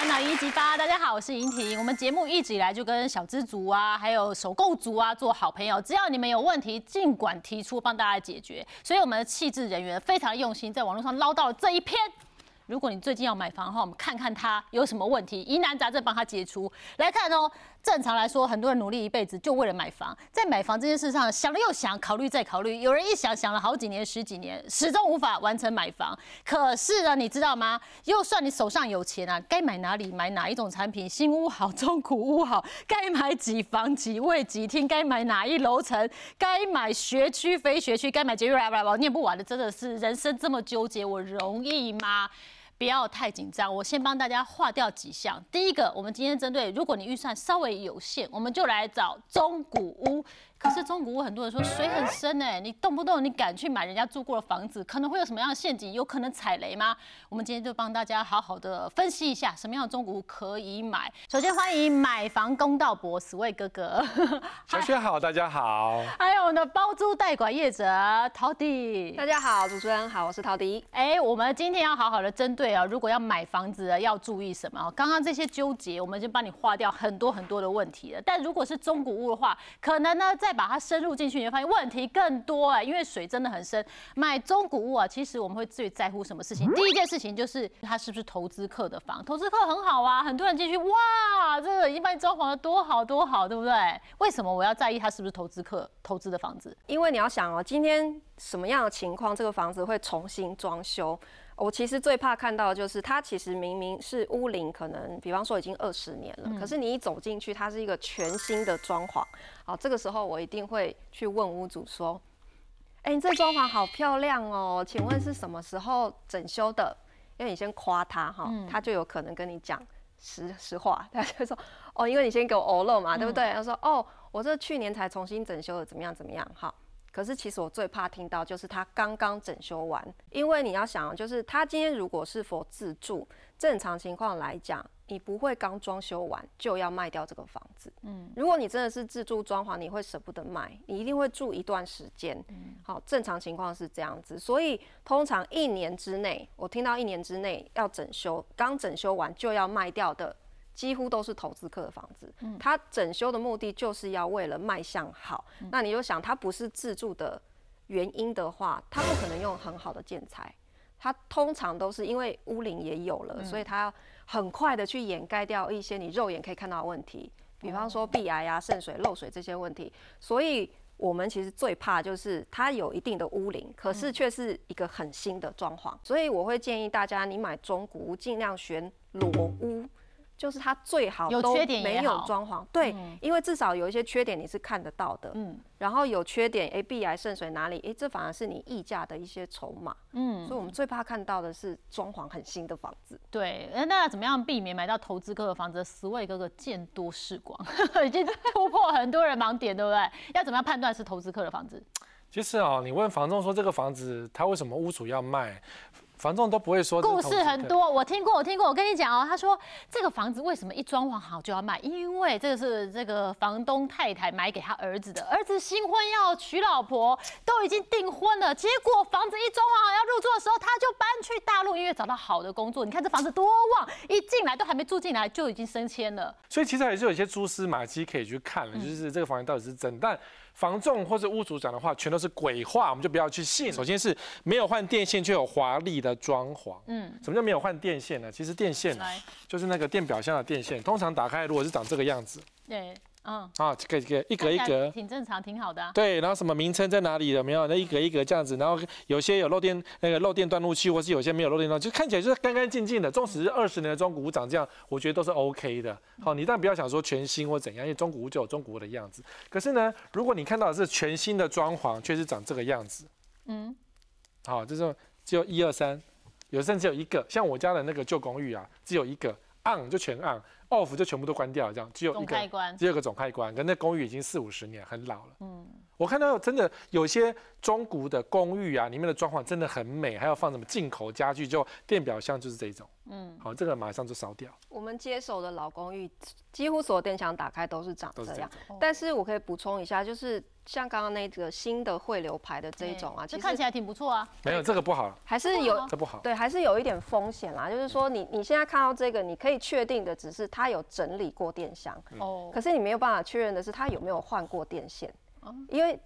烦恼一级发，大家好，我是莹婷。我们节目一直以来就跟小资族啊，还有首购族啊做好朋友，只要你们有问题，尽管提出，帮大家解决。所以我们的气质人员非常用心，在网络上捞到了这一篇。如果你最近要买房的话，我们看看他有什么问题，疑难杂症帮他解除。来看哦，正常来说，很多人努力一辈子就为了买房，在买房这件事上想了又想，考虑再考虑。有人一想想了好几年、十几年，始终无法完成买房。可是呢，你知道吗？就算你手上有钱啊，该买哪里买哪一种产品，新屋好、中古屋好，该买几房几卫几厅，该买哪一楼层，该买学区非学区，该买节约来来来，念不完的，真的是人生这么纠结，我容易吗？不要太紧张，我先帮大家划掉几项。第一个，我们今天针对，如果你预算稍微有限，我们就来找中古屋。可是中古屋很多人说水很深哎，你动不动你敢去买人家住过的房子，可能会有什么样的陷阱？有可能踩雷吗？我们今天就帮大家好好的分析一下，什么样的中古屋可以买。首先欢迎买房公道伯死位哥哥，小雪好，大家好。还有我们的包租代管业者陶迪，大家好，主持人好，我是陶迪。哎，我们今天要好好的针对啊，如果要买房子要注意什么？刚刚这些纠结，我们就帮你划掉很多很多的问题了。但如果是中古屋的话，可能呢在再把它深入进去，你会发现问题更多哎，因为水真的很深。买中古屋啊，其实我们会最在乎什么事情？第一件事情就是它是不是投资客的房？投资客很好啊，很多人进去，哇，这个已经把你装潢的多好多好，对不对？为什么我要在意它是不是投资客投资的房子？因为你要想哦，今天什么样的情况，这个房子会重新装修？我其实最怕看到的就是它其实明明是屋龄，可能比方说已经二十年了，可是你一走进去，它是一个全新的装潢。好，这个时候我一定会去问屋主说：“哎，你这装潢好漂亮哦，请问是什么时候整修的？”因为你先夸他哈，他就有可能跟你讲实实话，他就说：“哦，因为你先给我欧漏嘛，对不对？”他说：“哦，我这去年才重新整修的，怎么样怎么样？”好。可是其实我最怕听到就是他刚刚整修完，因为你要想，就是他今天如果是否自住，正常情况来讲，你不会刚装修完就要卖掉这个房子。嗯，如果你真的是自住装潢，你会舍不得卖，你一定会住一段时间。嗯，好，正常情况是这样子，所以通常一年之内，我听到一年之内要整修，刚整修完就要卖掉的。几乎都是投资客的房子，它整修的目的就是要为了卖相好。那你就想，它不是自住的原因的话，它不可能用很好的建材。它通常都是因为屋龄也有了，所以它要很快的去掩盖掉一些你肉眼可以看到的问题，比方说壁癌啊、渗水、漏水这些问题。所以我们其实最怕就是它有一定的屋龄，可是却是一个很新的装潢。所以我会建议大家，你买中古屋尽量选裸屋。就是它最好有缺点没有装潢，对，因为至少有一些缺点你是看得到的，嗯，然后有缺点，哎，壁癌渗水哪里，哎，这反而是你溢价的一些筹码，嗯，所以我们最怕看到的是装潢很新的房子，对，那那怎么样避免买到投资客的房子？十位哥哥见多识广，已经突破很多人盲点，对不对？要怎么样判断是投资客的房子？其实啊，你问房仲说这个房子他为什么屋主要卖？房仲都不会说故事很多，我听过，我听过。我跟你讲哦，他说这个房子为什么一装潢好就要卖？因为这个是这个房东太太买给他儿子的，儿子新婚要娶老婆，都已经订婚了。结果房子一装潢好要入住的时候，他就搬去大陆，因为找到好的工作。你看这房子多旺，一进来都还没住进来就已经升迁了。所以其实还是有一些蛛丝马迹可以去看了，就是这个房子到底是怎，但。房仲或是屋主讲的话全都是鬼话，我们就不要去信。首先是没有换电线，却有华丽的装潢。嗯，什么叫没有换电线呢？其实电线就是那个电表箱的电线，通常打开如果是长这个样子。对。嗯，啊，这个这个一格一格，挺正常，挺好的。对，然后什么名称在哪里有没有？那一格一格这样子，然后有些有漏电那个漏电断路器，或是有些没有漏电断，就看起来就是干干净净的。纵使是二十年的中古屋长这样，我觉得都是 OK 的。好，你但不要想说全新或怎样，因为中古屋就有中古屋的样子。可是呢，如果你看到的是全新的装潢，却是长这个样子，嗯，好，就是只有一二三，有甚至有一个，像我家的那个旧公寓啊，只有一个。On 就全 on，off 就全部都关掉，这样只有一个，只有个总开关。跟那公寓已经四五十年，很老了。嗯，我看到真的有些中古的公寓啊，里面的装潢真的很美，还要放什么进口家具，就电表箱就是这种。嗯，好，这个马上就烧掉。我们接手的老公寓，几乎所有电箱打开都是长这样这。但是我可以补充一下，就是像刚刚那个新的汇流牌的这一种啊，其实这看起来挺不错啊。没有这个不好，还是有哦这不好。对，还是有一点风险啦。就是说你，你现在看到这个，你可以确定的只是它有整理过电箱，哦，可是你没有办法确认的是它有没有换过电线，因为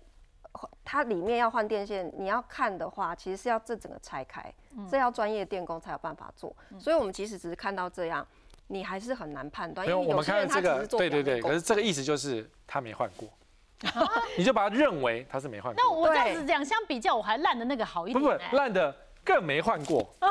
它里面要换电线，你要看的话，其实是要这整个拆开，这要专业电工才有办法做。所以我们其实只是看到这样，你还是很难判断，因为我们看些人他只这个，对对对，可是这个意思就是他没换过，你就把它认为他是没换过，那我这样子两相比较，我还烂的那个好一不点、不不烂的更没换过啊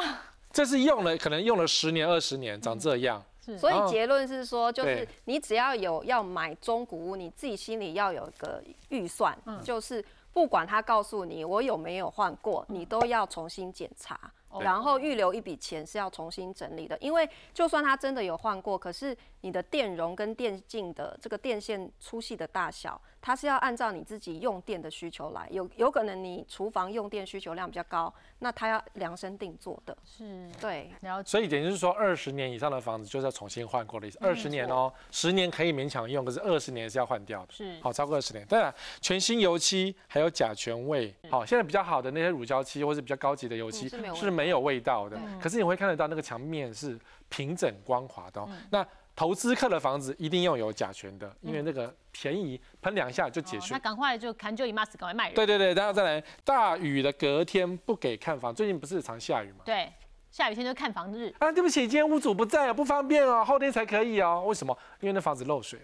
这是用了可能用了十年二十年长这样，是所哦。以结论是说，就是你只要有要买中古屋，你自己心里要有一个预算，嗯。就是不管他告诉你我有没有换过，你都要重新检查。然后预留一笔钱是要重新整理的，因为就算他真的有换过，可是你的电容跟电竞的这个电线粗细的大小，它是要按照你自己用电的需求来。有有可能你厨房用电需求量比较高，那它要量身定做的。是对，然后。所以等于是说二十年以上的房子就是要重新换过的意思。二十年哦，十年可以勉强用，可是二十年是要换掉的。是好，超过二十年。当然，全新油漆还有甲醛味，好，现在比较好的那些乳胶漆或是比较高级的油漆嗯是没有味是没有味道的，可是你会看得到那个墙面是平整光滑的哦。那投资客的房子一定要有甲醛的，因为那个便宜，喷两下就解决哦那。赶快就砍就一 mas，赶快卖人。对对对，然后再来大雨的隔天不给看房，最近不是常下雨吗？对，下雨天就看房日。啊，对不起，今天屋主不在啊，不方便哦，后天才可以哦。为什么？因为那房子漏水。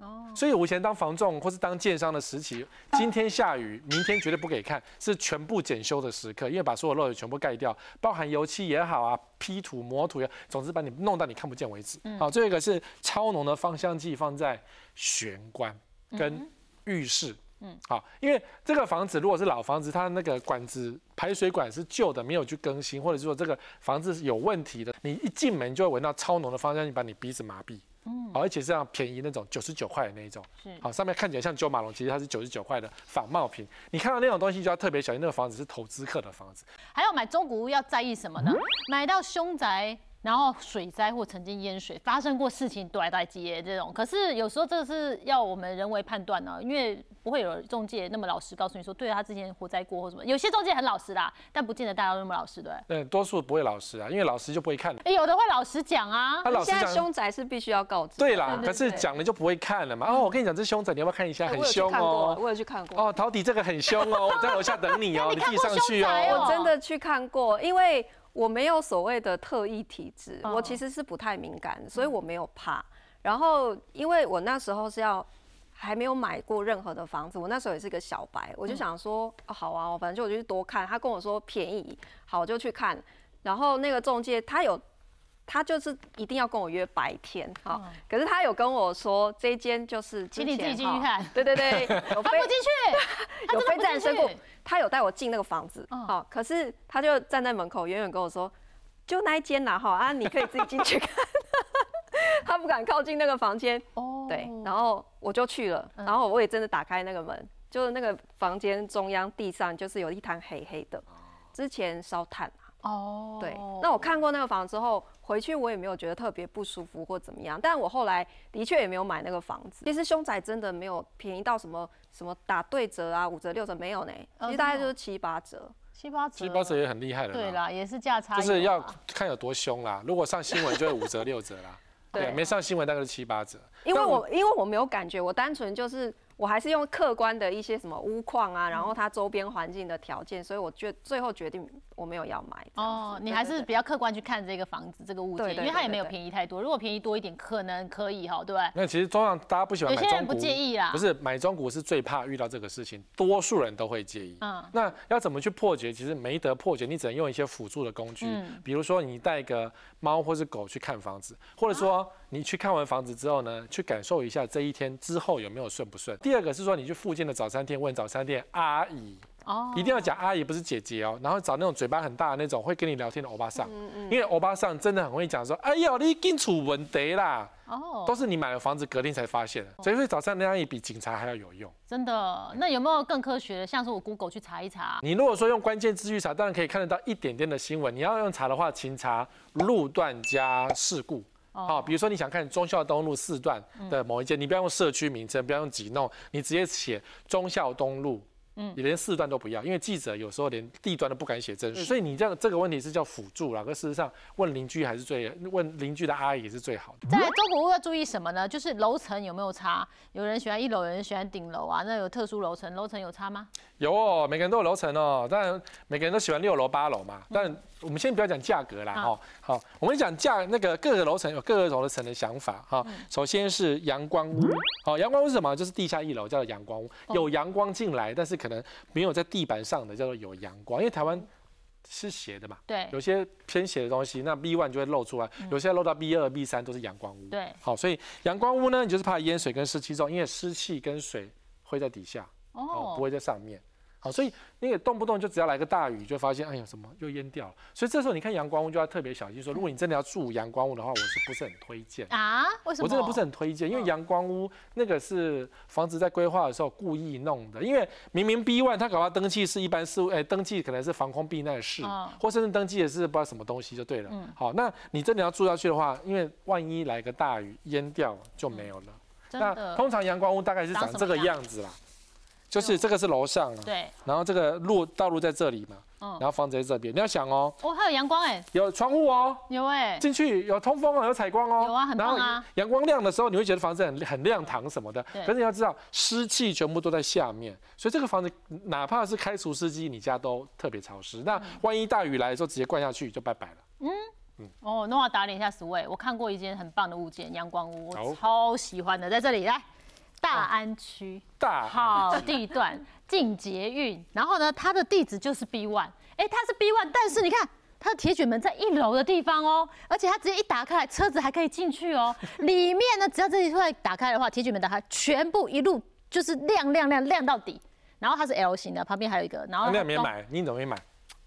哦，所以我以前当房仲或是当建商的时期，今天下雨，明天绝对不给看，是全部检修的时刻，因为把所有漏水全部盖掉，包含油漆也好啊，P 图、磨土也好，总之把你弄到你看不见为止。好，最后一个是超浓的芳香剂放在玄关跟浴室。嗯，好，因为这个房子如果是老房子，它那个管子排水管是旧的，没有去更新，或者是说这个房子是有问题的，你一进门就会闻到超浓的芳香剂，把你鼻子麻痹。而且是这样便宜那种九十九块的那一种，是好，上面看起来像九马龙，其实它是九十九块的仿冒品。你看到那种东西就要特别小心，那个房子是投资客的房子。还有买中古屋要在意什么呢？买到凶宅，然后水灾或曾经淹水，发生过事情都来待接这种。可是有时候这个是要我们人为判断呢、因为不会有中介那么老实告诉你说，对他之前火灾过或什么。有些中介很老实啦，但不见得大家都那么老实，对不对？嗯，多数不会老实啊，因为老实就不会看。哎有的会老实讲啊他，老实讲，现在凶宅是必须要告知。对啦，对可是对讲了就不会看了嘛。哦，我跟你讲，这凶宅你要不要看一下？很凶哦。我有去看过。哦，陶底这个很凶哦，我在楼下等你哦，你看自己上去哦。我真的去看过，因为我没有所谓的特异体质，哦我其实是不太敏感，所以我没有怕。然后，因为我那时候是要还没有买过任何的房子，我那时候也是个小白，我就想说，哦好啊，我反正就我就去多看。他跟我说便宜，好，我就去看。然后那个中介他有。他就是一定要跟我约白天，好，可是他有跟我说这一间就是之请你自己进去看对对对，有他非 不进去，有非真的不进战胜过去。，他有带我进那个房子，嗯。好、可是他就站在门口，远远跟我说，就那一间啦，哈啊，你可以自己进去看。他不敢靠近那个房间，哦。对，然后我就去了，然后我也真的打开那个门，就是那个房间中央地上就是有一滩黑黑的，之前烧炭啊，哦，对，那我看过那个房之后，回去我也没有觉得特别不舒服或怎么样，但我后来的确也没有买那个房子。其实凶宅真的没有便宜到什么什么打对折啊，五折六折没有呢，哦其实大概就是七八折。七八折，七八折也很厉害了。对，啦，也是价差，就是要看有多凶啦。如果上新闻就是五折六折啦。对，对没上新闻大概是七八折。因为但我因为我没有感觉，我单纯就是我还是用客观的一些什么屋况啊，然后它周边环境的条件，所以我决最后决定我没有要买。哦，你还是比较客观去看这个房子这个物件，因为它也没有便宜太多。如果便宜多一点，可能可以哈，对不对？那其实通常大家不喜欢有些人不买中古，介意啦，不是买中古是最怕遇到这个事情，多数人都会介意。嗯，那要怎么去破解？其实没得破解，你只能用一些辅助的工具，嗯比如说你带个猫或是狗去看房子，或者说你去看完房子之后呢，去感受一下这一天之后有没有顺不顺。第二个是说你去附近的早餐店问早餐店阿姨哦一定要讲阿姨，不是姐姐哦。然后找那种嘴巴很大的那种会跟你聊天的欧巴桑，嗯因为欧巴桑真的很会讲说，哎呦，你进处文得啦，哦，都是你买了房子隔天才发现的，所以会找上那阿姨比警察还要有用。真的。那有没有更科学的？像是我 Google 去查一查，你如果说用关键字去查，当然可以看得到一点点的新闻。你要用查的话，请查路段加事故。好、比如说你想看忠孝东路四段的某一间，你不要用社区名称，不要用几弄，你直接写忠孝东路。嗯，你连四段都不要，因为记者有时候连地段都不敢写真实，所以你这样这个问题是叫辅助啦。可事实上，问邻居还是最问邻居的阿姨是最好的。在中古屋要注意什么呢？就是楼层有没有差？有人喜欢一楼，有人喜欢顶楼啊。那有特殊楼层，楼层有差吗？有哦，每个人都有楼层哦，当然每个人都喜欢六楼八楼嘛。但我们先不要讲价格啦，哈，好，我们讲价那个各个楼层有各个楼层的想法哈。首先是阳光屋，好，阳光屋是什么？就是地下一楼叫做阳光屋，有阳光进来，但是可能没有在地板上的叫做有阳光，因为台湾是斜的嘛，对有些偏斜的东西，那 B one 就会露出来，有些露到 B 二、B 三都是阳光屋。对，好，所以阳光屋呢，你就是怕淹水跟湿气重，因为湿气跟水会在底下。哦，不会在上面。好，所以那个动不动就只要来个大雨，就发现哎呀什么又淹掉了。所以这时候你看阳光屋就要特别小心，说如果你真的要住阳光屋的话，我是不是很推荐？啊？为什么？我真的不是很推荐，因为阳光屋那个是房子在规划的时候故意弄的，因为明明 B one 它搞到登记是一般事务，哎，登记可能是防空避难室，嗯或甚至登记的是不知道什么东西就对了。好，那你真的要住下去的话，因为万一来个大雨淹掉就没有了。那通常阳光屋大概是长这个样子啦，就是这个是楼上啊，对。然后这个路道路在这里嘛，嗯然后房子在这边。你要想哦，哦，还有阳光哎，有窗户哦，有哎，进去有通风啊，有采光哦，有啊很棒啊阳光亮的时候，你会觉得房子很很亮堂什么的。对可是你要知道，湿气全部都在下面，所以这个房子哪怕是开除湿机，你家都特别潮湿。那万一大雨来的时候，直接灌下去就拜拜了。嗯。嗯哦，那我打脸一下 Sway，我看过一间很棒的物件，阳光屋，我哦超喜欢的，在这里来，大安区。大好地段，进捷运，然后呢，它的地址就是 B one，哎，它是 B one，但是你看它的铁卷门在一楼的地方哦，而且它直接一打开来，车子还可以进去哦。里面呢，只要这一块打开的话，铁卷门打开，全部一路就是亮亮亮亮到底。然后它是 L 型的，旁边还有一个，然后那它东你没买，你怎么没买？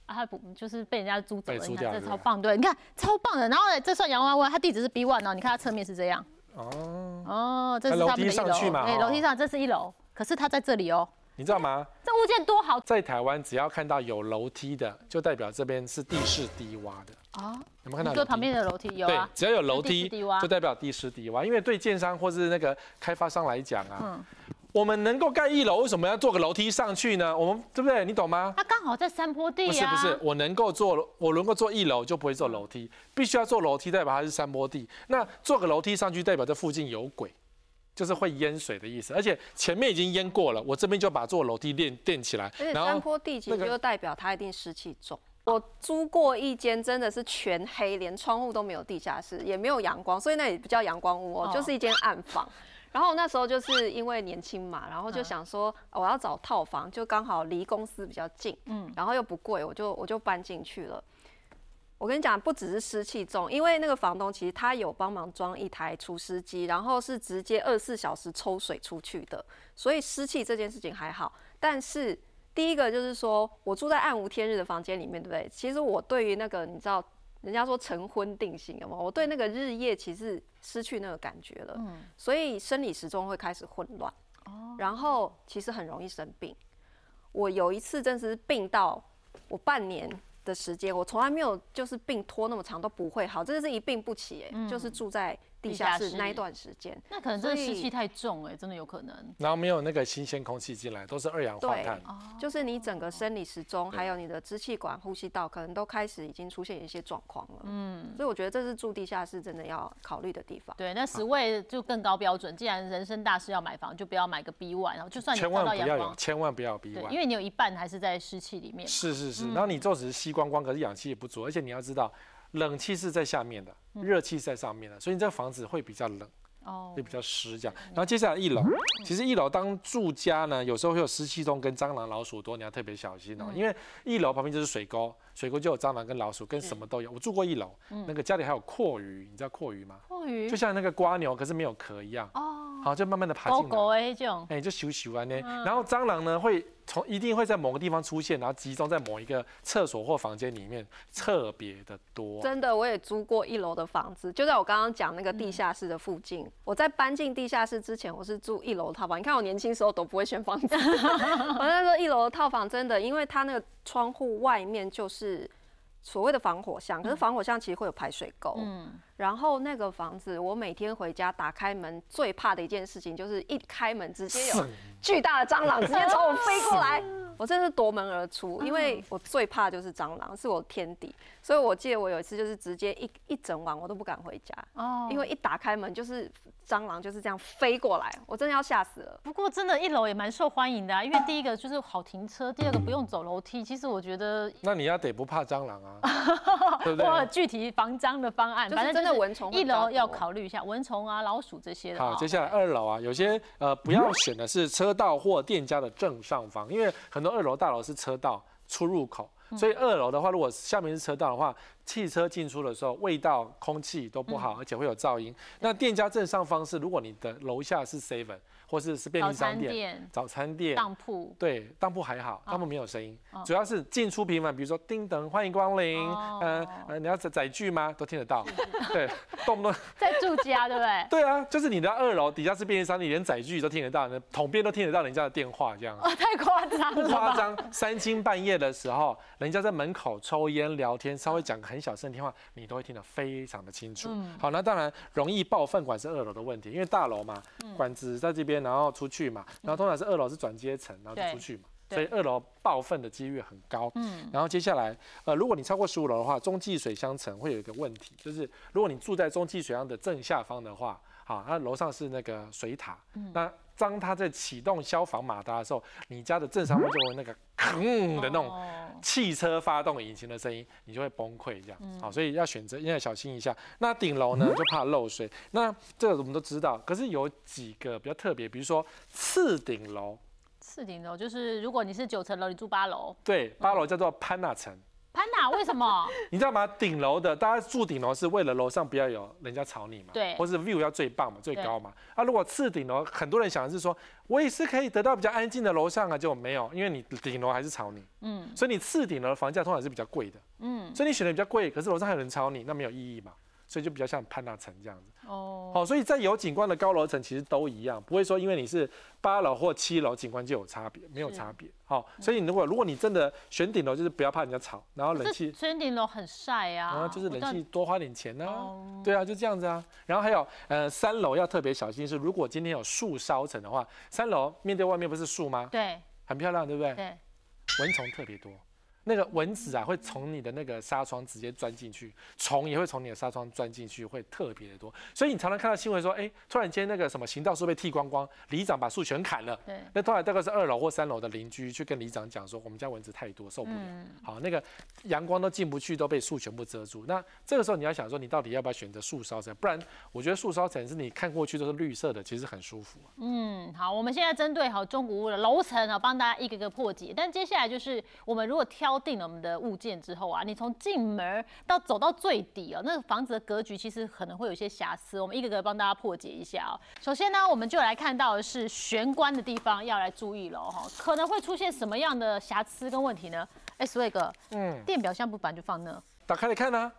啊，它不就是被人家租走了？你看这超棒，对，你看超棒的。然后呢，这算阳光屋，它地址是 B one 哦，你看它侧面是这样。哦，哦，这是楼梯上去嘛对楼梯上这是一楼，可是它在这里哦，你知道吗？这物件多好在台湾，只要看到有楼梯的，就代表这边是地势低洼的。啊！有没有看到楼梯？旁边的楼梯有对啊，？只要有楼梯就代表地势低洼。因为对建商或是那个开发商来讲啊，嗯我们能够盖一楼，为什么要做个楼梯上去呢？我们对不对？你懂吗？它刚好在山坡地啊。不是不是，我能够做，我能够做一楼就不会做楼梯，必须要做楼梯，代表它是山坡地。那做个楼梯上去，代表这附近有鬼，就是会淹水的意思。而且前面已经淹过了，我这边就把做楼梯垫垫起来而且，然后山坡地其实就代表它一定湿气重。我租过一间，真的是全黑，连窗户都没有地下室，也没有阳光，所以那也不叫阳光屋哦，哦就是一间暗房。然后那时候就是因为年轻嘛，然后就嗯想说我要找套房，就刚好离公司比较近，嗯然后又不贵，我就我就搬进去了。我跟你讲，不只是湿气重，因为那个房东其实他有帮忙装一台除湿机，然后是直接二十四小时抽水出去的，所以湿气这件事情还好。但是第一个就是说我住在暗无天日的房间里面，对不对？其实我对于那个你知道，人家说晨昏定型了嘛，我对那个日夜其实失去那个感觉了，嗯。所以生理时钟会开始混乱，然后其实很容易生病。我有一次真是病到我半年的时间，我从来没有就是病拖那么长都不会好，这是一病不起、哎、就是住在地下室室那一段时间。那可能真的湿气太重哎，真的有可能。然后没有那个新鲜空气进来，都是二氧化对碳。就是你整个生理时钟，还有你的支气管、呼吸道，可能都开始已经出现一些状况了。嗯，所以我觉得这是住地下室真的要考虑的地方。对，那十位就更高标准。既然人生大事要买房，就不要买个 B one，然后就算你千照万不要有，到阳光，千万不要有 B，one 因。为你有一半还是在湿气里面。是是是，嗯然后你就只是吸光光，可是氧气也不足，而且你要知道，冷气是在下面的，热气是在上面的，所以你这个房子会比较冷，哦会比较湿这样。然后接下来一楼，其实一楼当住家呢，有时候会有湿气重跟蟑螂、老鼠多，你要特别小心哦，因为一楼旁边就是水沟，水沟就有蟑螂跟老鼠，跟什么都有。我住过一楼，那个家里还有阔鱼，你知道阔鱼吗？阔鱼就像那个瓜牛，可是没有壳一样。哦，好，就慢慢的爬狗进来。狗的那种，哎、就咻咻啊那，嗯然后蟑螂呢会从一定会在某个地方出现，然后集中在某一个厕所或房间里面，特别的多。真的，我也租过一楼的房子，就在我刚刚讲那个地下室的附近。我在搬进地下室之前，我是住一楼套房。你看我年轻时候都不会选房子，我那时候一楼的套房真的，因为它那个窗户外面就是所谓的防火箱，可是防火箱其实会有排水沟。嗯，然后那个房子，我每天回家打开门，最怕的一件事情就是一开门直接有巨大的蟑螂直接朝我飞过来，我真是夺门而出，因为我最怕就是蟑螂，是我天敌。所以我记得我有一次就是直接一一整晚我都不敢回家，哦，因为一打开门就是蟑螂就是这样飞过来，我真的要吓死了。不过真的，一楼也蛮受欢迎的、啊，因为第一个就是好停车，第二个不用走楼梯。其实我觉得那你要得不怕蟑螂啊，对不对？我有具体防蟑的方案，反正真的蚊虫一楼要考虑一下蚊虫啊、老鼠这些的。好，哦接下来二楼啊，有些呃不要选的是车道或店家的正上方，因为很多二楼大楼是车道出入口，所以二楼的话，如果下面是车道的话，汽车进出的时候味道、空气都不好，而且会有噪音。那店家正上方是，如果你的楼下是 Seven 或是是便利商店、早餐店。当铺，对，当铺还好，哦当铺没有声音，哦主要是进出频繁，比如说叮咚欢迎光临，嗯呃呃，你要载载具吗？都听得到，对，动不动 在住家，对不对？对啊，就是你的二楼底下是便利商店，连载具都听得到，你统编都听得到人家的电话，这样哦，太夸张不了不，夸张。三更半夜的时候，人家在门口抽烟聊天，稍微讲个很小声的电话，你都会听得非常的清楚。嗯好，那当然容易爆粪管是二楼的问题，因为大楼嘛，嗯管子在这边，然后出去嘛，然后通常是二楼是转接层，然后就出去嘛。所以二楼爆粪的几率很高，嗯，然后接下来，呃，如果你超过十五楼的话，中继水箱层会有一个问题，就是如果你住在中继水箱的正下方的话，好，那楼上是那个水塔，那当它在启动消防马达的时候，你家的正上方就会有那个吭的那种哦汽车发动引擎的声音，你就会崩溃这样。好，所以要选择要小心一下。那顶楼呢，就怕漏水。那这个我们都知道，可是有几个比较特别，比如说次顶楼，次顶楼就是如果你是九层楼，你住八楼，对，八楼叫做潘纳层。潘娜为什么？你知道吗？顶楼的，大家住顶楼是为了楼上不要有人家吵你嘛，对或是 view 要最棒嘛，最高嘛。啊，如果次顶楼，很多人想的是说，我也是可以得到比较安静的楼上啊，结果没有，因为你顶楼还是吵你，嗯所以你次顶楼的房价通常是比较贵的，嗯，所以你选的比较贵，可是楼上还有人吵你，那没有意义嘛。所以就比较像潘大城这样子，哦，好，所以在有景观的高楼层其实都一样，不会说因为你是八楼或七楼景观就有差别，没有差别。好，所以你如果如果你真的选顶楼，就是不要怕人家吵，然后冷这气选顶楼很晒啊，然后就是冷气多花点钱呢、哦对啊，就这样子啊。然后还有呃，三楼要特别小心是，如果今天有树梢层的话，三楼面对外面不是树吗？对很漂亮，对不对？对，蚊虫特别多，那个蚊子啊会从你的那个纱窗直接钻进去，虫也会从你的纱窗钻进去，会特别的多。所以你常常看到新闻说，哎，突然间那个什么行道树被剃光光，里长把树全砍了。对，那后来大概是二楼或三楼的邻居去跟里长讲说，我们家蚊子太多，受不了。嗯好，那个阳光都进不去，都被树全部遮住。那这个时候你要想说，你到底要不要选择树梢层？不然我觉得树梢层是你看过去都是绿色的，其实很舒服、啊。嗯，好，我们现在针对好中古屋的楼层啊，帮大家一个个破解。但接下来就是我们如果挑定了我们的物件之后啊，你从进门到走到最底哦，那个房子的格局其实可能会有一些瑕疵，我们一个个帮大家破解一下哦。首先呢，我们就来看到的是玄关的地方要来注意了哈，可能会出现什么样的瑕疵跟问题呢？哎，所以哥，嗯，电表箱不板就放那，打开来看啊，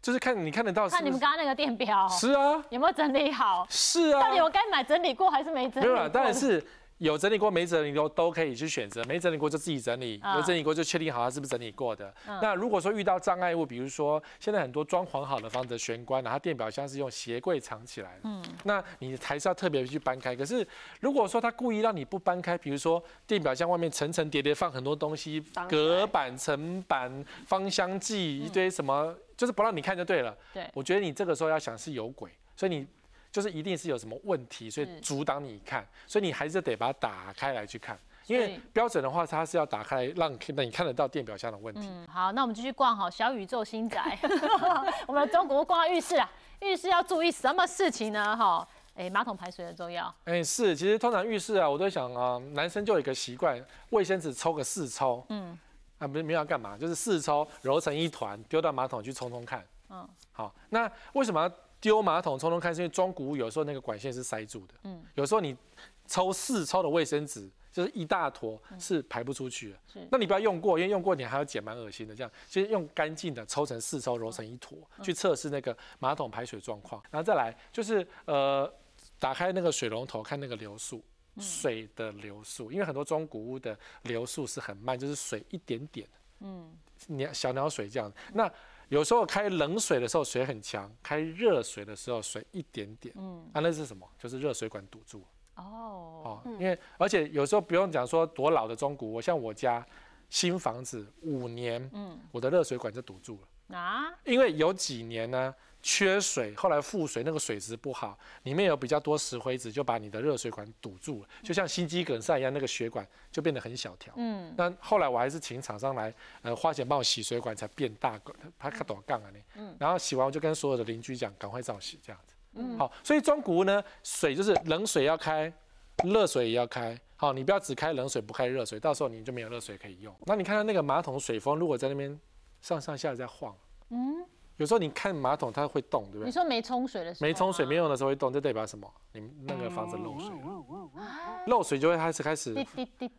就是看你看得到是看？你们刚刚那个电表是啊，有没有整理好？是啊到。底我该买整理过还是没整理过？没有啦，当然是有整理过没整理过都可以去选择，没整理过就自己整理，啊有整理过就确定好它是不是整理过的。嗯那如果说遇到障碍物，比如说现在很多装潢好的房子的玄关，然后电表箱是用鞋柜藏起来的，嗯那你还是要特别去搬开。可是如果说他故意让你不搬开，比如说电表箱外面层层叠叠放很多东西，隔板、层板、芳香剂一堆什么，就是不让你看就对了。对我觉得你这个时候要想是有鬼，所以你就是一定是有什么问题，所以阻挡你看，所以你还是得把它打开来去看。因为标准的话，它是要打开来让那你看得到电表箱的问题。嗯，好，那我们继续逛好小宇宙新宅。我们的中国逛浴室啊，浴室要注意什么事情呢？哈，哎，马桶排水很重要。哎、是，其实通常浴室啊，我都想啊、男生就有一个习惯，卫生纸抽个四抽，嗯啊，不是没有要干嘛，就是四抽揉成一团，丢到马桶去冲冲看。嗯，好，那为什么要丢马桶冲冲看，是因为装古屋有时候那个管线是塞住的，嗯，有时候你抽四抽的卫生纸。就是一大坨是排不出去的，那你不要用过，因为用过你还要捡，蛮恶心的。这样就是用干净的抽成四抽，揉成一坨，去测试那个马桶排水状况。然后再来就是呃，打开那个水龙头看那个流速，水的流速，因为很多中古屋的流速是很慢，就是水一点点，嗯，鸟小鸟水这样。那有时候开冷水的时候水很强，开热水的时候水一点点，嗯，啊那是什么？就是热水管堵住。哦哦，因为而且有时候不用讲说多老的中古，我像我家新房子五年，嗯，我的热水管就堵住了啊。因为有几年呢缺水，后来复水那个水质不好，里面有比较多石灰质，就把你的热水管堵住了，就像心肌梗塞一样，那个血管就变得很小条。嗯，那后来我还是请厂商来，呃，花钱帮我洗水管才变大个，它可多杠啊你。嗯，然后洗完我就跟所有的邻居讲，赶快照洗这样子。嗯，好，所以中古屋呢，水就是冷水要开，热水也要开。好，你不要只开冷水不开热水，到时候你就没有热水可以用。那你看到那个马桶水封，如果在那边上上下在晃，嗯，有时候你看马桶它会动，对不对？你说没冲水的时候，没冲水没用的时候会动，这代表什么？你那个房子漏水了，漏水就会开始开始，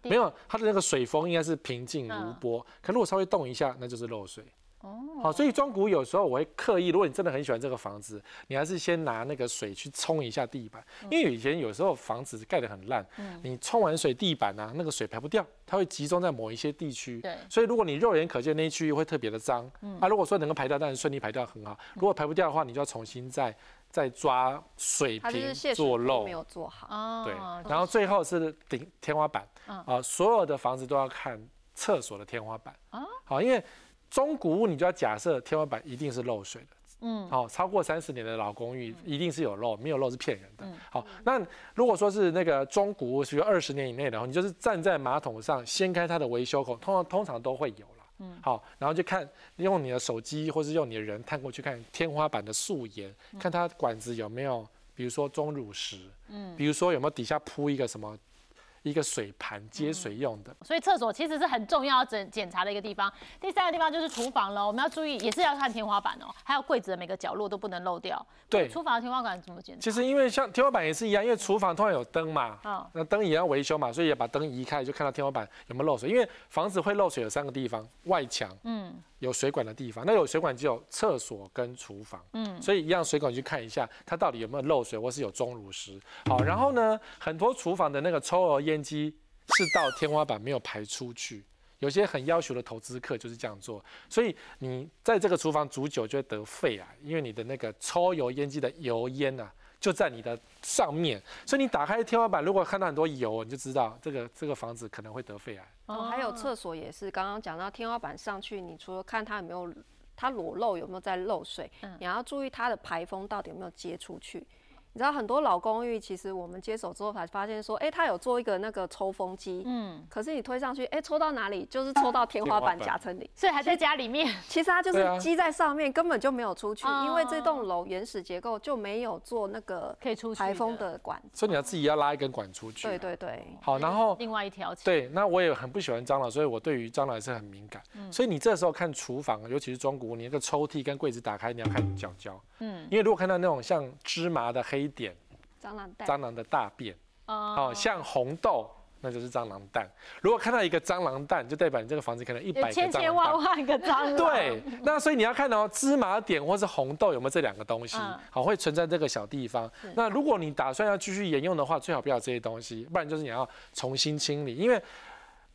没有它的那个水风应该是平静如波，可如果稍微动一下，那就是漏水。哦，好，所以装古有时候我会刻意，如果你真的很喜欢这个房子，你还是先拿那个水去冲一下地板，因为以前有时候房子盖得很烂，你冲完水地板啊，那个水排不掉，它会集中在某一些地区，对，所以如果你肉眼可见那一区域会特别的脏，啊，如果说能够排掉，当然顺利排掉很好，如果排不掉的话，你就要重新再再抓水平做漏，没有做好，对，然后最后是顶天花板，啊，所有的房子都要看厕所的天花板，啊，好，因为。中古屋你就要假设天花板一定是漏水的，嗯，好，超过三十年的老公寓一定是有漏，没有漏是骗人的。好，那如果说是那个中古屋，是二十年以内的，你就是站在马桶上掀开它的维修口，通常通常都会有了，嗯，好，然后就看用你的手机或是用你的人探过去看天花板的素颜，看它管子有没有，比如说钟乳石，嗯，比如说有没有底下铺一个什么。一个水盘接水用的，所以厕所其实是很重要检检查的一个地方。第三个地方就是厨房了，我们要注意，也是要看天花板哦，还有柜子的每个角落都不能漏掉。对，厨房的天花板怎么检查？其实因为像天花板也是一样，因为厨房通常有灯嘛，啊，那灯也要维修嘛，所以也把灯移开，就看到天花板有没有漏水。因为房子会漏水有三个地方，外墙，嗯。有水管的地方，那有水管就有厕所跟厨房，嗯，所以一样水管去看一下，它到底有没有漏水或是有钟乳石。好，然后呢，很多厨房的那个抽油烟机是到天花板没有排出去，有些很要求的投资客就是这样做，所以你在这个厨房煮久就会得肺癌，因为你的那个抽油烟机的油烟啊。就在你的上面，所以你打开天花板，如果看到很多油，你就知道这个这个房子可能会得肺癌。哦，还有厕所也是，刚刚讲到天花板上去，你除了看它有没有它裸露有没有在漏水，你要注意它的排风到底有没有接出去。你知道很多老公寓，其实我们接手之后才发现说，哎，他有做一个那个抽风机，嗯，可是你推上去，哎，抽到哪里？就是抽到天花板夹层里，所以还在家里面。其实它就是积在上面，根本就没有出去，因为这栋楼原始结构就没有做那个可以出排风的管。所以你要自己要拉一根管出去。对对对。好，然后另外一条。对，那我也很不喜欢蟑螂，所以我对于蟑螂也是很敏感。嗯。所以你这时候看厨房，尤其是中古，你那个抽屉跟柜子打开，你要看角角。嗯。因为如果看到那种像芝麻的黑点。蟑螂蛋，蟑螂的大便，哦，像红豆，那就是蟑螂蛋。如果看到一个蟑螂蛋，就代表你这个房子可能一百个千千万万个蟑螂。对，那所以你要看到芝麻点或是红豆有没有这两个东西，好，会存在这个小地方。那如果你打算要继续沿用的话，最好不要这些东西，不然就是你要重新清理，因为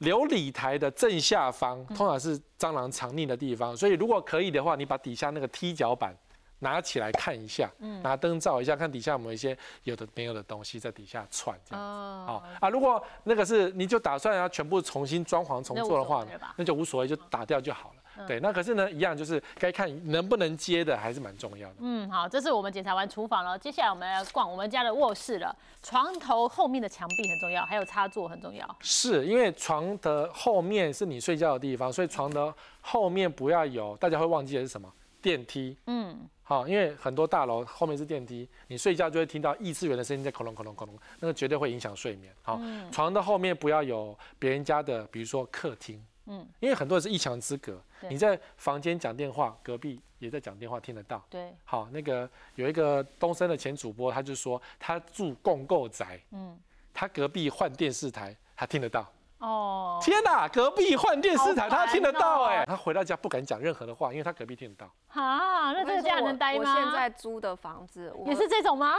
琉璃台的正下方通常是蟑螂藏匿的地方，所以如果可以的话，你把底下那个踢脚板。拿起来看一下，拿灯照一下，看底下有没有一些有的没有的东西在底下窜这样子。好啊，如果那个是你就打算要全部重新装潢重做的话，那就无所谓，就打掉就好了。对，那可是呢，一样就是该看能不能接的，还是蛮重要的。嗯，好，这是我们检查完厨房了，接下来我们来逛我们家的卧室了。床头后面的墙壁很重要，还有插座很重要。是因为床的后面是你睡觉的地方，所以床的后面不要有，大家会忘记的是什么？电梯。嗯。好，因为很多大楼后面是电梯，你睡觉就会听到异次元的声音在恐隆恐隆恐隆，那个绝对会影响睡眠。好，床的后面不要有别人家的，比如说客厅，嗯，因为很多人是一墙之隔，你在房间讲电话，隔壁也在讲电话，听得到。对，好，那个有一个东森的前主播，他就说他住共构宅，嗯，他隔壁换电视台，他听得到。哦，天哪，隔壁换电视台，他听得到哦哎、他回到家不敢讲任何的话，因为他隔壁听得到。哈，那这个家能待吗？我现在租的房子也是这种吗？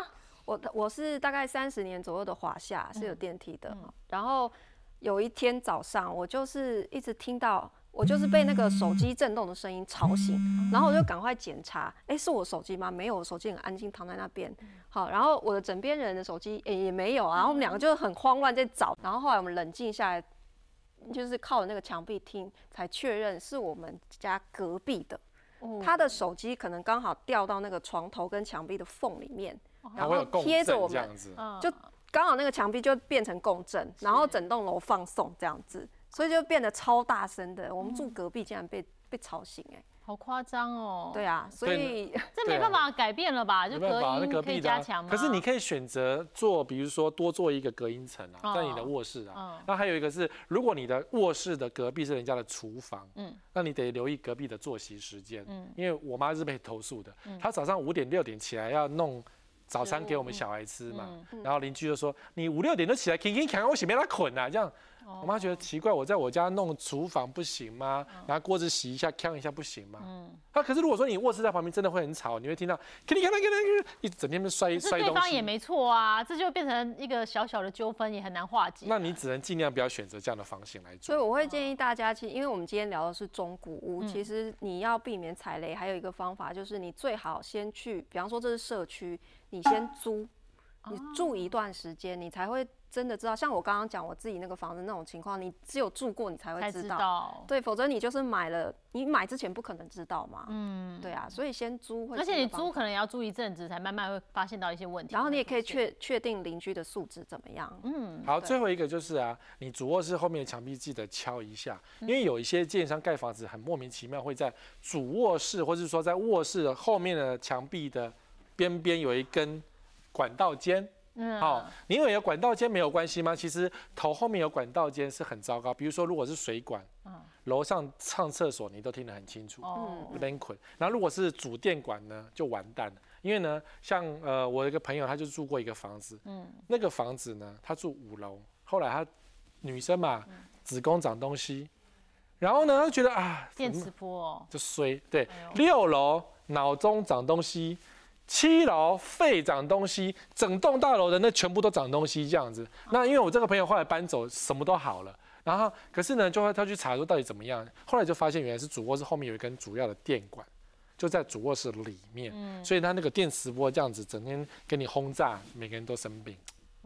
我我是大概三十年左右的华夏是有嗯电梯的，然后有一天早上我就是一直听到，我就是被那个手机震动的声音吵醒，然后我就赶快检查，哎、是我手机吗？没有，我手机很安静躺在那边。好，然后我的枕边人的手机、诶也没有啊，然后我们两个就很慌乱在找，然后后来我们冷静下来，就是靠着那个墙壁听，才确认是我们家隔壁的。哦他的手机可能刚好掉到那个床头跟墙壁的缝里面，然后贴着我们，就刚好那个墙壁就变成共振，然后整栋楼放送这样子，所以就变得超大声的。我们住隔壁竟然被被吵醒、哎，好夸张哦。对啊，所以 这没办法改变了吧？就隔音可以加强吗？可是你可以选择做，比如说多做一个隔音层啊，哦在你的卧室啊。嗯那还有一个是，如果你的卧室的隔壁是人家的厨房，嗯那你得留意隔壁的作息时间。嗯因为我妈是被投诉的，她早上五点六点起来要弄。早餐给我们小孩吃嘛，嗯然后邻居就说：“你五六点就起来，勤勤扛，我洗没他捆啊。”这样，哦我妈觉得奇怪，我在我家弄厨房不行吗？拿锅子洗一下，扛一下不行吗？嗯，啊，可是如果说你卧室在旁边，真的会很吵，你会听到咔哩咔啦咔啦咔啦，一整天被摔摔东西。对方也没错啊，这就变成一个小小的纠纷，也很难化解。那你只能尽量不要选择这样的房型来做。所以我会建议大家，其实因为我们今天聊的是中古屋，嗯其实你要避免踩雷，还有一个方法就是你最好先去，比方说这是社区，你先租，你住一段时间，你才会真的知道。像我刚刚讲我自己那个房子那种情况，你只有住过你才会才知知道。对，否则你就是买了，你买之前不可能知道嘛。嗯，对啊，所以先租会而且你租可能也要租一阵子，才慢慢会发现到一些问题。然后你也可以确确定邻居的素质怎么样。嗯，好，最后一个就是啊，你主卧室后面的墙壁记得敲一下，因为有一些建商盖房子很莫名其妙，会在主卧室或者是说在卧室的后面的墙壁的边边有一根管道间。嗯好、你以为有管道间没有关系吗？其实头后面有管道间是很糟糕。比如说，如果是水管，楼上上厕所你都听得很清楚，哦。然后如果是主电管呢，就完蛋了。因为呢，像呃，我有一个朋友，他就住过一个房子，嗯那个房子呢，他住五楼，后来他女生嘛，子宫长东西，然后呢，他觉得啊，电磁波哦，就衰，对哎，六楼脑中长东西。七楼废长东西，整栋大楼的那全部都长东西这样子。那因为我这个朋友后来搬走，什么都好了。然后可是呢，就会他去查说到底怎么样。后来就发现原来是主卧室后面有一根主要的电管，就在主卧室里面。所以他那个电磁波这样子，整天给你轰炸，每个人都生病。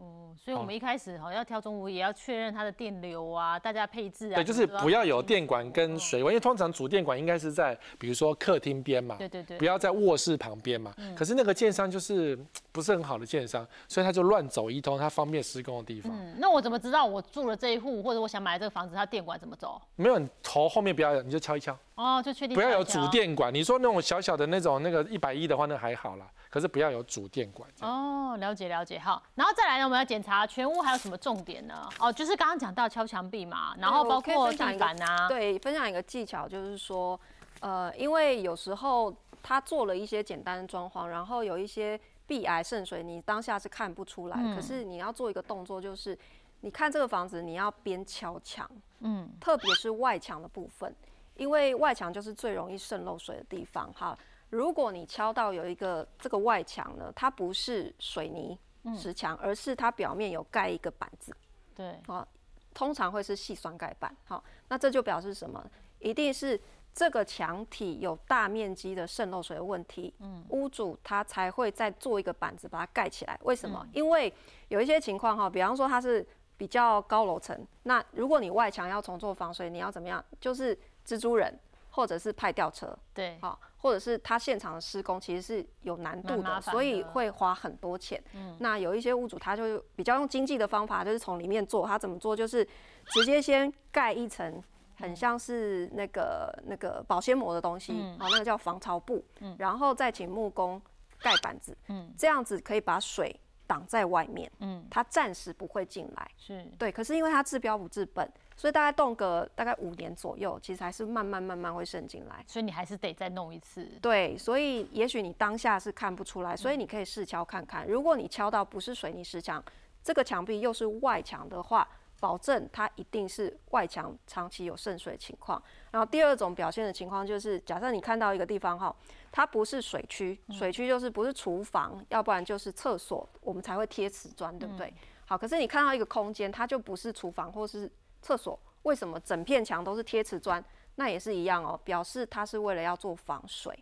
哦，所以我们一开始好要挑中午也要确认它的电流啊，大家配置啊，对，就是不要有电管跟水管，因为通常主电管应该是在比如说客厅边嘛，对对对不，要在卧室旁边嘛。可是那个建商就是嗯不是很好的建商，所以他就乱走一通，他方便施工的地方。嗯，那我怎么知道我住了这一户，或者我想买这个房子，它电管怎么走？没有，你头后面不要有，你就敲一敲，哦，就确定不要有主。电管。你说那种小小的那种那个一百一的话，那还好啦。可是不要有主电管。哦，了解了解，好，然后再来呢，我们要检查全屋还有什么重点呢？哦，就是刚刚讲到敲墙壁嘛，然后包括地板啊，对，分享一个技巧，就是说，呃，因为有时候他做了一些简单的装潢，然后有一些壁癌渗水，你当下是看不出来，嗯可是你要做一个动作，就是你看这个房子，你要边敲墙，嗯，特别是外墙的部分，因为外墙就是最容易渗漏水的地方。哈，如果你敲到有一个这个外墙呢，它不是水泥石墙，而是它表面有盖一个板子。对，通常会是细酸盖板。好，那这就表示什么？一定是这个墙体有大面积的渗漏水的问题，嗯，屋主他才会再做一个板子把它盖起来。为什么？因为有一些情况哈，比方说它是比较高楼层，那如果你外墙要重做防水，你要怎么样？就是蜘蛛人或者是派吊车，对，好，或者是他现场的施工其实是有难度的，所以会花很多钱。那有一些屋主他就比较用经济的方法，就是从里面做。他怎么做？就是直接先盖一层，很像是那个那个保鲜膜的东西，好，那个叫防潮布，然后再请木工盖板子，这样子可以把水。挡在外面，嗯，它暂时不会进来，是对。可是因为它治标不治本，所以大概动个大概五年左右，其实还是慢慢慢慢会渗进来。所以你还是得再弄一次。对，所以也许你当下是看不出来，所以你可以试敲看看。如果你敲到不是水泥石墙，这个墙壁又是外墙的话，保证它一定是外墙长期有渗水情况。然后第二种表现的情况就是，假设你看到一个地方哈，它不是水区，水区就是不是厨房，要不然就是厕所，我们才会贴瓷砖，对不对？好，可是你看到一个空间，它就不是厨房或是厕所，为什么整片墙都是贴瓷砖？那也是一样哦，表示它是为了要做防水，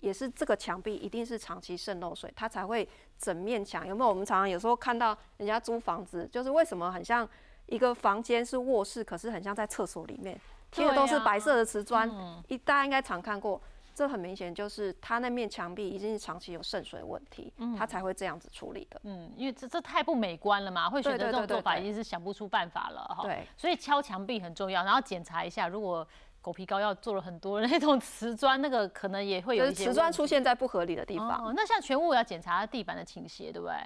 也是这个墙壁一定是长期渗漏水，它才会整面墙有没有？我们常常有时候看到人家租房子，就是为什么很像。一个房间是卧室，可是很像在厕所里面，贴的都是白色的瓷砖，一大家应该常看过，这很明显就是他那面墙壁已经是长期有渗水问题，他才会这样子处理的。嗯，因为这这太不美观了嘛，会选择这种做法已经是想不出办法了哈。对，所以敲墙壁很重要，然后检查一下，如果狗皮膏药做了很多那种 瓷砖，那个可能也会有一些瓷砖出现在不合理的地方。哦，那像全屋要检查地板的倾斜，对不对？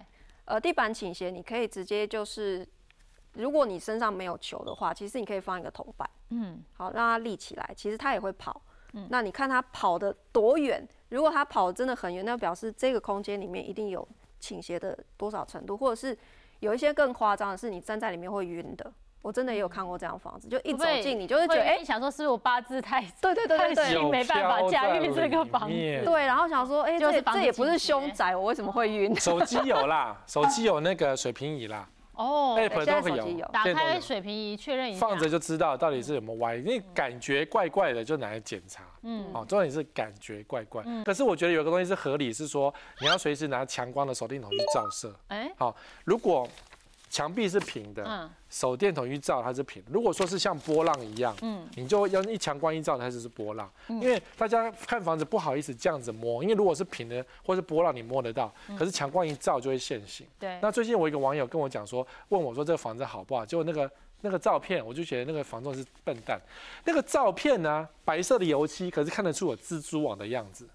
呃，地板倾斜你可以直接就是。如果你身上没有球的话，其实你可以放一个铜板，嗯，好让它立起来，其实它也会跑。嗯，那你看它跑的多远？如果它跑真的很远，那表示这个空间里面一定有倾斜的多少程度，或者是有一些更夸张的是，你站在里面会晕的。我真的也有看过这样房子，就一走进你就会觉得，哎，想说是不是我八字太对对对对对，没办法驾驭这个房子。对，然后想说，哎，这这也不是凶宅，我为什么会晕？手机有啦，手机有那个水平仪啦。哦，app 都会有，打开水平仪确认一下，放着就知道到底是什么歪，因为感觉怪怪的就拿来检查。嗯，哦，重点是感觉怪怪。嗯，可是我觉得有个东西是合理，是说你要随时拿强光的手电筒去照射。哎，好，如果。墙壁是平的，手电筒一照它是平。如果说是像波浪一样，嗯，你就要一强光一照它就是波浪。因为大家看房子不好意思这样子摸，因为如果是平的或是波浪你摸得到，可是强光一照就会现形。对。那最近我一个网友跟我讲说，问我说这个房子好不好？结果那个那个照片，我就觉得那个房东是笨蛋。那个照片呢，白色的油漆，可是看得出有蜘蛛网的样子。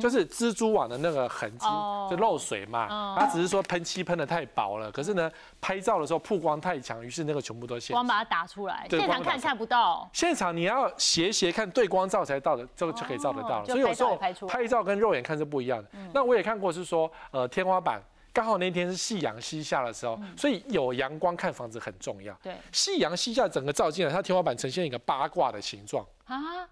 就是蜘蛛网的那个痕迹，就漏水嘛。他只是说喷漆喷的太薄了，可是呢，拍照的时候曝光太强，于是那个全部都现。光把它打出来，现场看看不到。现场你要斜斜看对光照才到的，这个就可以照得到。所以有时候拍照跟肉眼看是不一样的。那我也看过是说，呃，天花板刚好那天是夕阳西下的时候，所以有阳光看房子很重要。对，夕阳西下整个照进来，它天花板呈现一个八卦的形状啊。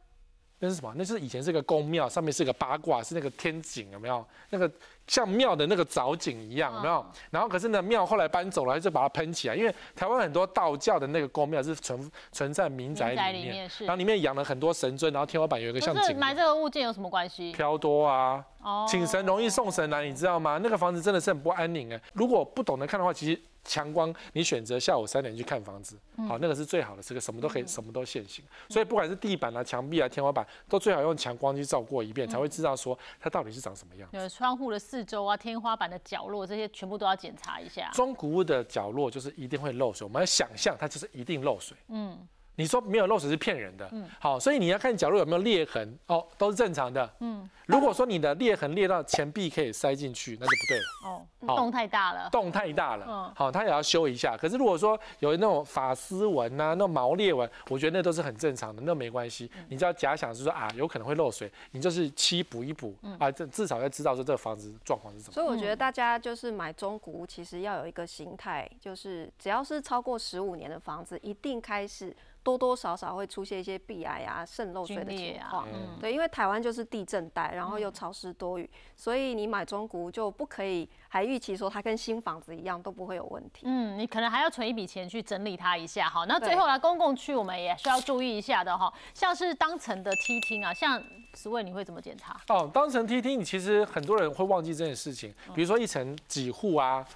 那是什么？那是以前是个宫庙，上面是个八卦，是那个天井，有没有？那个像庙的那个藻井一样，有没有？然后可是呢，庙后来搬走了，就把它喷起来。因为台湾很多道教的那个宫庙是存存在民宅里面，然后里面养了很多神尊，然后天花板有一个像井。买这个物件有什么关系？飘多啊，请神容易送神难，你知道吗？那个房子真的是很不安宁哎。如果不懂得看的话，其实。强光，你选择下午三点去看房子，好，那个是最好的，这个什么都可以，什么都现行。所以不管是地板啊、墙壁啊、天花板，都最好用强光去照过一遍，才会知道说它到底是长什么样。有窗户的四周啊、天花板的角落，这些全部都要检查一下。中古屋的角落就是一定会漏水，我们要想象它就是一定漏水。嗯。你说没有漏水是骗人的，嗯，好，所以你要看角落有没有裂痕，哦，都是正常的，嗯，如果说你的裂痕裂到前壁可以塞进去，那就不对了，哦，洞太大了，洞太大了，嗯，好，它也要修一下。可是如果说有那种发丝纹啊，那种毛裂纹，我觉得那都是很正常的，那没关系。你只要假想是说啊，有可能会漏水，你就是漆补一补，啊，这至少要知道说这个房子状况是什么。所以我觉得大家就是买中古屋，其实要有一个心态，就是只要是超过十五年的房子，一定开始。多多少少会出现一些壁癌啊、渗漏水的情况，对，因为台湾就是地震带，然后又潮湿多雨，所以你买中古就不可以还预期说它跟新房子一样都不会有问题。嗯，你可能还要存一笔钱去整理它一下。好，那最后来公共区我们也需要注意一下的哈，像是当层的梯厅啊，像十位你会怎么检查？哦，当层梯厅，你其实很多人会忘记这件事情，比如说一层几户啊。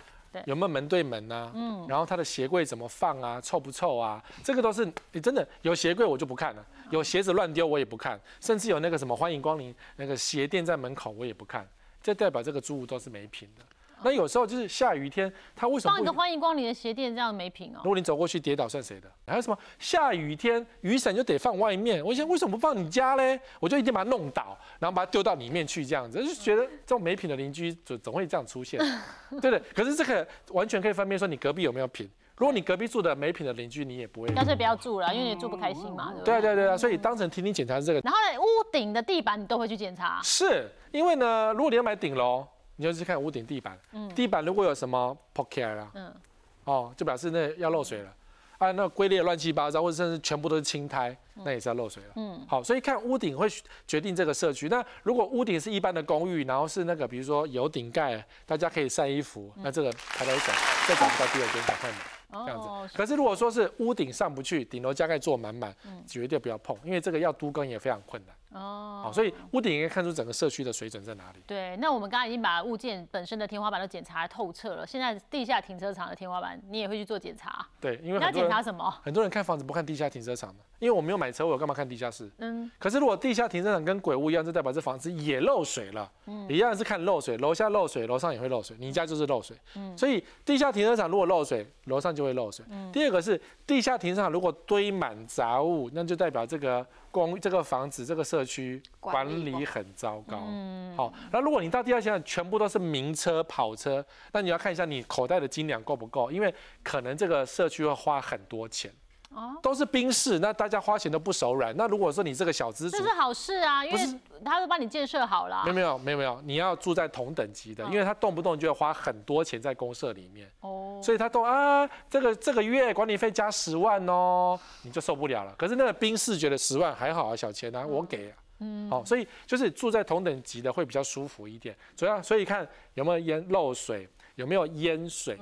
有没有门对门啊？嗯，然后他的鞋柜怎么放啊？臭不臭啊？这个都是你真的有鞋柜我就不看了，有鞋子乱丢我也不看，甚至有那个什么欢迎光临那个鞋垫在门口我也不看，这代表这个租屋都是没品的。那有时候就是下雨天，他为什么不放一个？欢迎光临的鞋垫，这样没品哦如。果你走过去跌倒算谁的？还有什么下雨天雨伞就得放外面？我想为什么不放你家嘞？我就一定把它弄倒，然后把它丢到里面去，这样子就觉得这种没品的邻居总总会这样出现，对不对？可是这个完全可以分辨说你隔壁有没有品。如果你隔壁住的没品的邻居，你也不会。干脆不要住了，因为你住不开心嘛，对不对？对啊对啊对啊，所以当成听听检查是这个然后呢，屋顶的地板你都会去检查，是因为呢，如果你要买顶楼，你就去看屋顶地板，地板如果有什么破开啦，嗯，哦，就表示那要漏水了。啊，那龟裂乱七八糟，或者甚至全部都是青苔，那也是要漏水了。嗯嗯，好，所以看屋顶会决定这个社区。那如果屋顶是一般的公寓，然后是那个比如说有顶盖，大家可以晒衣服，那这个排来讲，再找不到第二间赶快买。这样哦子。可是如果说是屋顶上不去，顶楼加盖做满满，嗯绝对不要碰，因为这个要都更也非常困难。哦好，所以屋顶应该看出整个社区的水准在哪里。对，那我们刚刚已经把物件本身的天花板都检查透彻了，现在地下停车场的天花板你也会去做检查，对，因为你要检查什么？很多人看房子不看地下停车场的，因为我没有买车，我干嘛看地下室？嗯，可是如果地下停车场跟鬼屋一样，就代表这房子也漏水了，嗯一样是看漏水，楼下漏水，楼上也会漏水，你家就是漏水，嗯所以地下停车场如果漏水，楼上就会漏水。嗯第二个是地下停车场如果堆满杂物，那就代表这个公这个房子这个社区管管理理很糟糕。好，那如果你到地下停车场全部都是名车跑车，那你要看一下你口袋的斤两够不够，因为可能这个社区会花很多钱。哦都是宾士，那大家花钱都不手软。那如果说你这个小资这，是好事啊，因为他都帮你建设好了没有。没有没有没有，你要住在同等级的，因为他动不动就要花很多钱在公社里面，哦，所以他都啊，这个这个月管理费加十万哦，你就受不了了。可是那个宾士觉得十万还好啊，小钱啊，我给啊。嗯，好，所以就是住在同等级的会比较舒服一点。主要所以看有没有淹漏水，有没有淹水。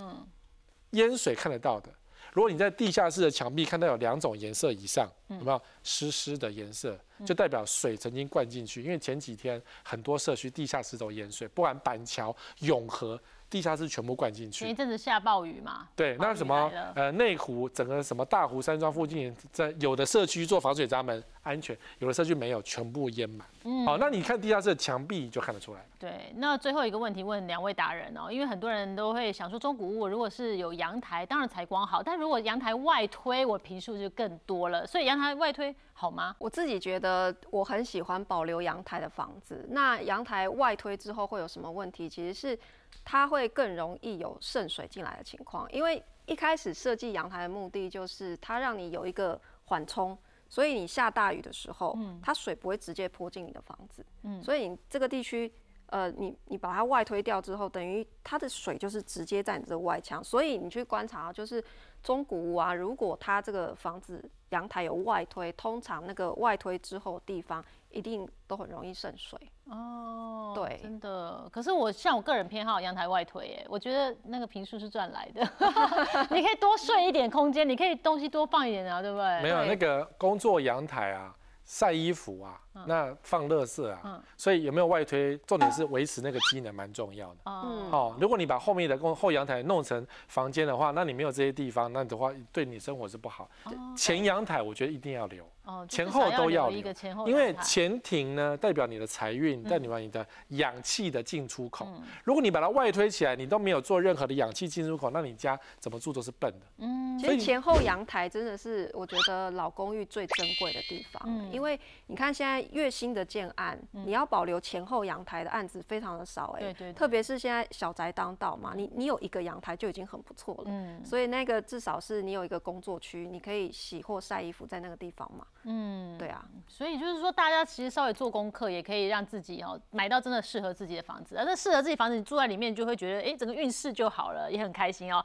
淹水看得到的。如果你在地下室的墙壁看到有两种颜色以上，有没有湿湿的颜色，就代表水曾经灌进去。因为前几天很多社区地下室都淹水，不管板桥、永和，地下室全部灌进前一去。阵子下暴雨嘛，对，那什么呃内湖整个什么大湖山庄附近，在有的社区做防水闸门安全，有的社区没有，全部淹满。嗯好，那你看地下室的墙壁就看得出来。对，那最后一个问题问两位达人哦，因为很多人都会想说，中古屋如果是有阳台，当然采光好，但如果阳台外推，我平数就更多了，所以阳台外推好吗？我自己觉得我很喜欢保留阳台的房子。那阳台外推之后会有什么问题？其实是它会更容易有渗水进来的情况，因为一开始设计阳台的目的就是它让你有一个缓冲，所以你下大雨的时候，它水不会直接泼进你的房子。嗯所以你这个地区。呃，你你把它外推掉之后，等于它的水就是直接在你这个外墙，所以你去观察，就是中古屋啊，如果它这个房子阳台有外推，通常那个外推之后地方一定都很容易渗水。哦，对真的。可是我像我个人偏好阳台外推，哎，我觉得那个平数是赚来的，你可以多睡一点空间，你可以东西多放一点啊，对不对？没有那个工作阳台啊，晒衣服啊，嗯。那放垃圾啊，所以有没有外推，重点是维持那个机能蛮重要的。哦，哦，如果你把后面的跟后阳台弄成房间的话，那你没有这些地方，那的话对你生活是不好。前阳台我觉得一定要留，哦，前后都要留留一个前后因为前庭呢代表你的财运，代表你的氧气的进出口。嗯。如果你把它外推起来，你都没有做任何的氧气进出口，那你家怎么住都是笨的。嗯。其实前后阳台真的是我觉得老公寓最珍贵的地方，嗯。因为你看现在越新的建案，你要保留前后阳台的案子非常的少哎、对对对。特别是现在小宅当道嘛，你你有一个阳台就已经很不错了，嗯。所以那个至少是你有一个工作区，你可以洗或晒衣服在那个地方嘛，嗯，对啊，所以就是说，大家其实稍微做功课，也可以让自己哦买到真的适合自己的房子。而这适合自己房子，你住在里面就会觉得，哎，整个运势就好了，也很开心哦。